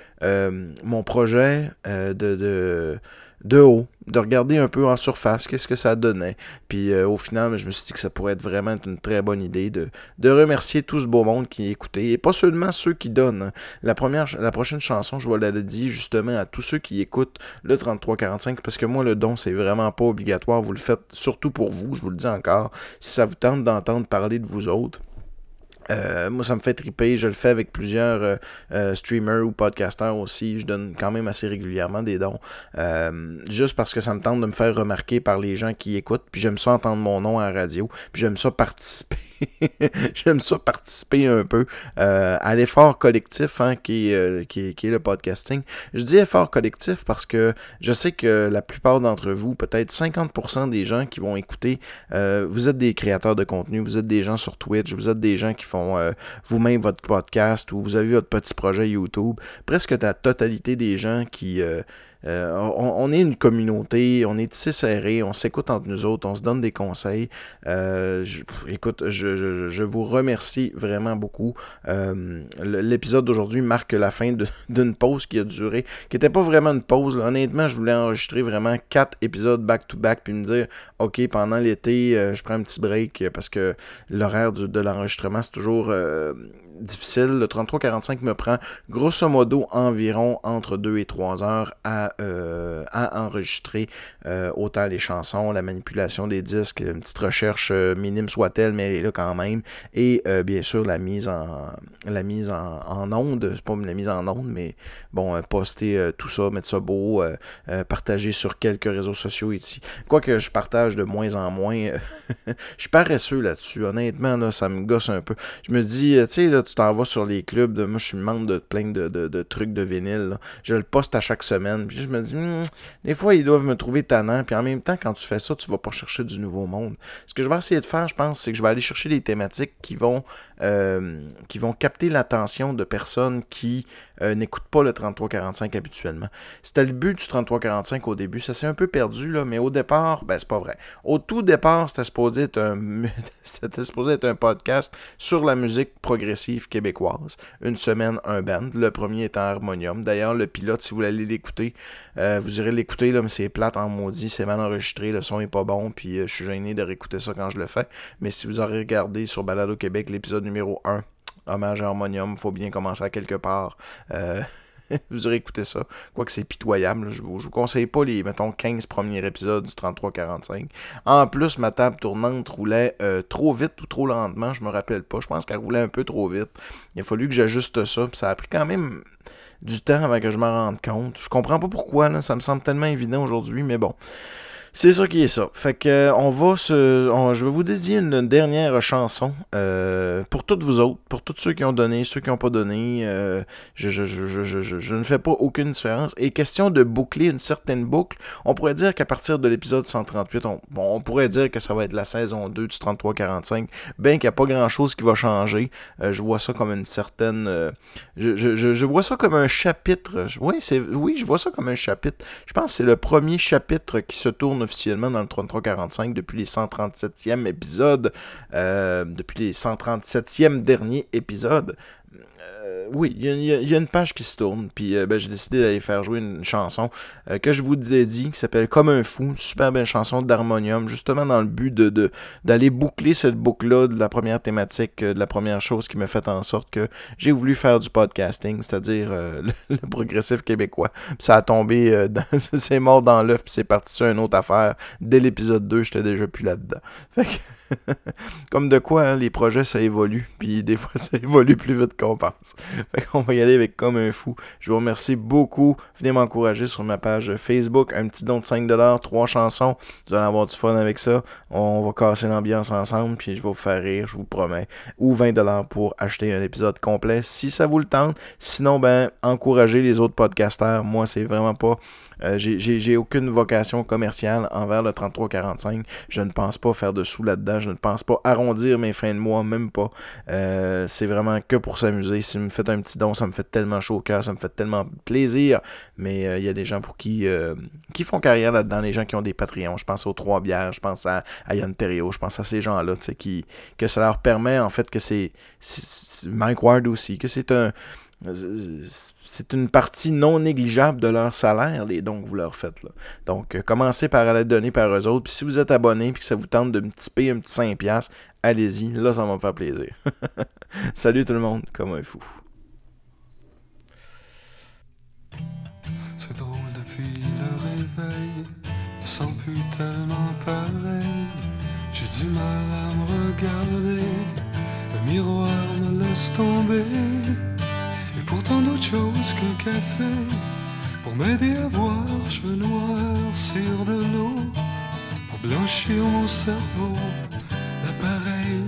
mon projet de, de, de haut, de regarder un peu en surface qu'est-ce que ça donnait. Puis euh, au final, je me suis dit que ça pourrait être vraiment une très bonne idée de, de remercier tout ce beau monde qui écoutait, et pas seulement ceux qui donnent. hein. La, première, la prochaine chanson, je vais la dédier justement à tous ceux qui écoutent le 3345, parce que moi, le don, c'est vraiment pas obligatoire. Vous le faites surtout pour vous, je vous le dis encore. Si ça vous tente d'entendre parler de vous autres, euh, moi, ça me fait triper. Je le fais avec plusieurs euh, euh, streamers ou podcasters aussi. Je donne quand même assez régulièrement des dons. Juste parce que ça me tente de me faire remarquer par les gens qui écoutent. Puis j'aime ça entendre mon nom la radio. Puis j'aime ça participer. j'aime ça participer un peu euh, à l'effort collectif hein, qui, est, euh, qui, est, le podcasting. Je dis effort collectif parce que je sais que la plupart d'entre vous, peut-être 50% des gens qui vont écouter, euh, vous êtes des créateurs de contenu, vous êtes des gens sur Twitch, vous êtes des gens qui font vous-même votre podcast ou vous avez votre petit projet YouTube. Presque la totalité des gens qui... euh, on, est une communauté, on est tissé serré, on s'écoute entre nous autres, on se donne des conseils. Euh, je- écoute, je, vous remercie vraiment beaucoup. Euh, L'épisode d'aujourd'hui marque la fin d'une pause qui a duré, qui n'était pas vraiment une pause. Honnêtement, je voulais enregistrer vraiment quatre épisodes back-to-back, puis me dire, OK, pendant l'été, je prends un petit break parce que l'horaire de l'enregistrement, c'est toujours difficile. Le 33-45 me prend grosso modo environ entre 2 et 3 heures à, euh, à enregistrer euh, autant les chansons, la manipulation des disques, une petite recherche euh, minime soit-elle, mais elle est là quand même, et bien sûr la mise en la mise onde, c'est pas la mise en onde, mais bon, poster tout ça, mettre ça beau, partager sur quelques réseaux sociaux ici. Quoique je partage de moins en moins, je suis paresseux là-dessus, honnêtement, là, ça me gosse un peu. Je me dis, tu sais, là, tu t'en vas sur les clubs, moi je suis membre de plein de, trucs de vinyle, je le poste à chaque semaine, puis je me dis, Hmm, des fois ils doivent me trouver tannant, puis en même temps, quand tu fais ça, tu vas pas chercher du nouveau monde. Ce que je vais essayer de faire, je pense, c'est que je vais aller chercher des thématiques qui vont, euh, qui vont capter l'attention de personnes qui euh, n'écoutent pas le 3345 habituellement. C'était le but du 3345 au début, ça s'est un peu perdu, là, mais au départ, ben c'est pas vrai. Au tout départ, c'était supposé être un, c'était supposé être un podcast sur la musique progressive québécoise. Une semaine, un band. Le premier étant Harmonium. D'ailleurs, le pilote, si vous voulez l'écouter, euh, vous irez l'écouter, là, mais c'est plate en maudit, c'est mal enregistré, le son est pas bon, puis euh, je suis gêné de réécouter ça quand je le fais. Mais si vous aurez regardé sur Balado Québec l'épisode numéro 1, hommage à Harmonium, faut bien commencer à quelque part. Euh, vous aurez écouté ça. Quoique c'est pitoyable, je vous, vous conseille pas les, mettons, 15 premiers épisodes du 33-45. En plus, ma table tournante roulait euh, trop vite ou trop lentement, je me rappelle pas. Je pense qu'elle roulait un peu trop vite. Il a fallu que j'ajuste ça, ça a pris quand même du temps avant que je m'en rende compte. Je comprends pas pourquoi, ça me semble tellement évident aujourd'hui, mais bon. C'est ça qui est ça. Fait que euh, on va se. je vais vous dédier une, dernière chanson euh, pour toutes vous autres, pour tous ceux qui ont donné, ceux qui n'ont pas donné. euh, je, ne fais pas aucune différence. Et question de boucler une certaine boucle, on pourrait dire qu'à partir de l'épisode 138, on, bon, on pourrait dire que ça va être la saison 2 du 33-45. Bien qu'il n'y a pas grand chose qui va changer. je vois ça comme une certaine. je, vois ça comme un chapitre. Oui, oui, je vois ça comme un chapitre. Je pense que c'est le premier chapitre qui se tourne officiellement dans le 33-45 depuis les 137e épisodes, euh, depuis les 137e derniers épisodes. Euh, oui, il y, a- une page qui se tourne, puis euh, ben, j'ai décidé d'aller faire jouer une chanson euh, que je vous dédie, qui s'appelle Comme un fou, super belle chanson d'harmonium, justement dans le but de d'aller boucler cette boucle-là de la première thématique, de la première chose qui m'a fait en sorte que j'ai voulu faire du podcasting, c'est-à-dire le, progressif québécois. Puis ça a tombé, c'est mort dans l'œuf, puis c'est parti sur une autre affaire. Dès l'épisode 2, j'étais déjà plus là-dedans. Fait que comme de quoi, hein, les projets, ça évolue. Puis des fois, ça évolue plus vite qu'on pense. Fait va y aller avec comme un fou. Je vous remercie beaucoup. Venez m'encourager sur ma page Facebook. Un petit don de 5$, trois chansons. Vous allez avoir du fun avec ça. On va casser l'ambiance ensemble. Puis je vais vous faire rire, je vous promets. Ou 20$ pour acheter un épisode complet si ça vous le tente. Sinon, ben, encouragez les autres podcasters. Moi, c'est vraiment pas. Euh, j'ai- aucune vocation commerciale envers le 3345. Je ne pense pas faire de sous là-dedans. Je ne pense pas arrondir mes fins de mois, même pas. Euh, c'est vraiment que pour s'amuser. Si vous me faites un petit don, ça me fait tellement chaud au cœur, ça me fait tellement plaisir. Mais euh, il y a des gens pour qui, euh, qui font carrière là-dedans, les gens qui ont des Patreons. Je pense aux Trois Bières, je pense à, à Yann Terrio, je pense à ces gens-là, tu sais, qui que ça leur permet en fait que c'est- Mike Ward aussi, que c'est un c'est une partie non négligeable de leur salaire, les dons que vous leur faites. Là. Donc, euh, commencez par aller donner par eux autres. Puis si vous êtes abonné et que ça vous tente de me tiper un petit 5$, allez-y. Là, ça va me faire plaisir. Salut tout le monde, comme un fou. C'est drôle depuis le réveil, je sens plus tellement pareil. J'ai du mal à me regarder, le miroir me laisse tomber. Et pourtant d'autres choses qu'un café, pour m'aider à voir, cheveux noirs sur de l'eau, pour blanchir mon cerveau. L'appareil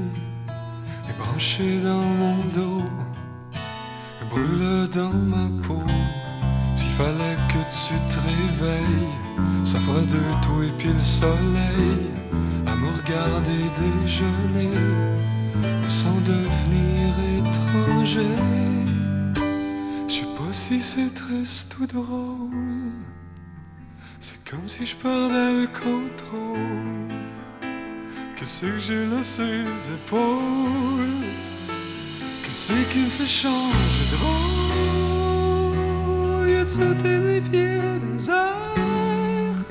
est branché dans mon dos, et brûle dans ma peau. S'il fallait que tu te réveilles, ça ferait de toi et puis le soleil à me regarder déjeuner, sans devenir étranger. Si c'est triste ou drôle, c'est comme si je perdais le contrôle. Qu'est-ce que j'ai là ses épaules? Qu'est-ce qui me fait changer de rôle? Il a sauté des pieds des airs.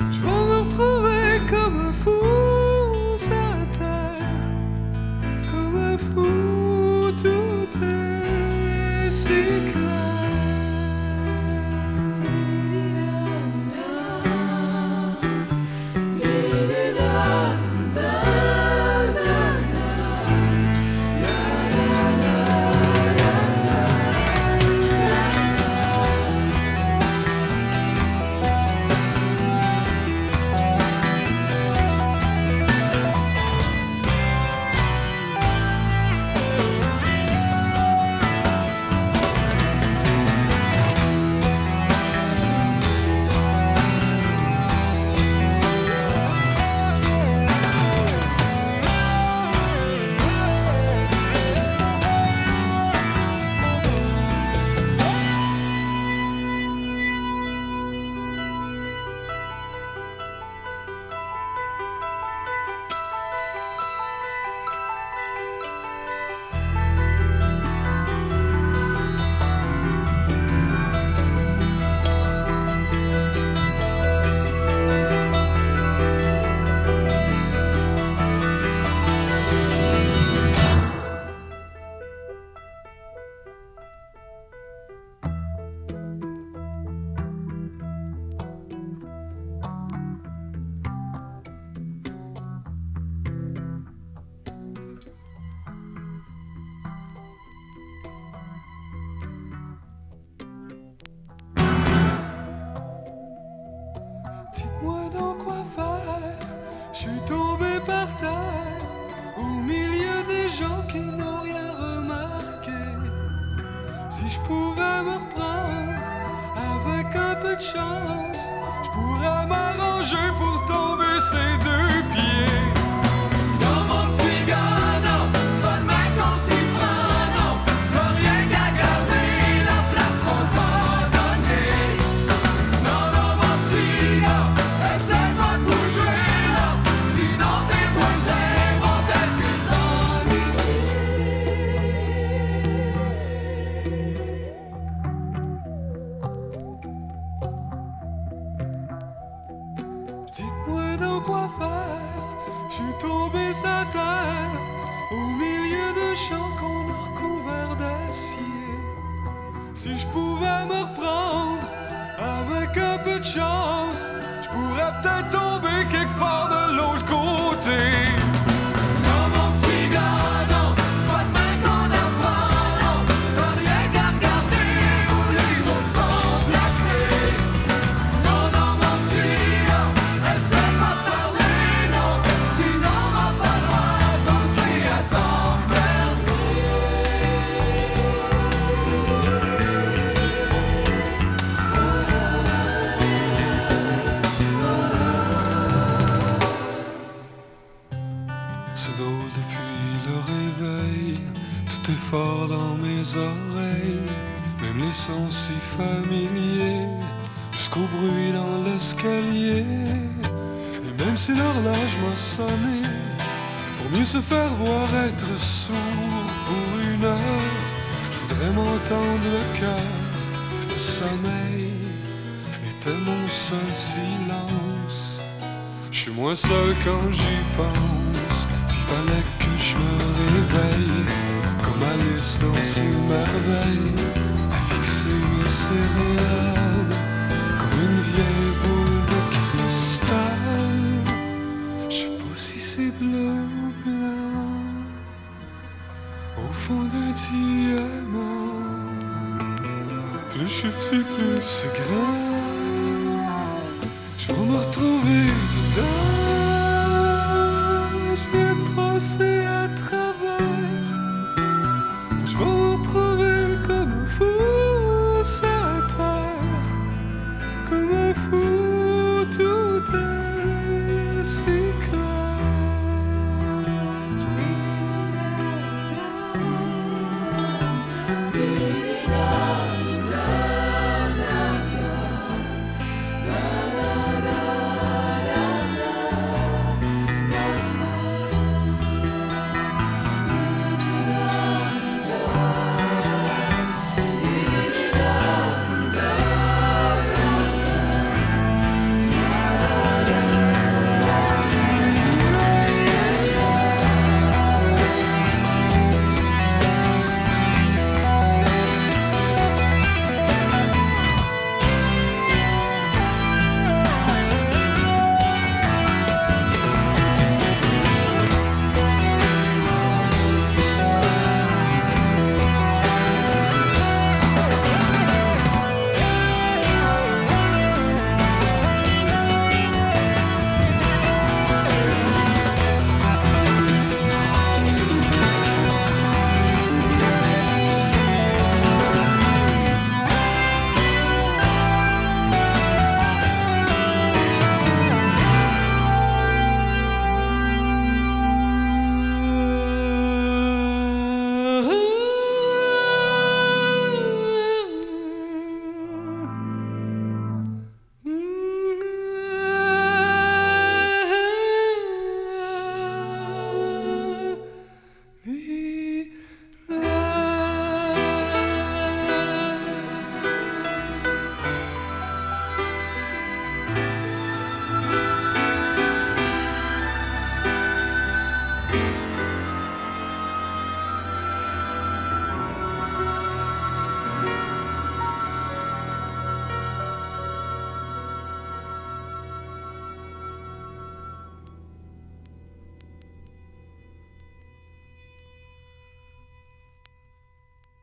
Je vais me retrouver comme un fou sur la terre. Comme un fou, tout est si quand j'y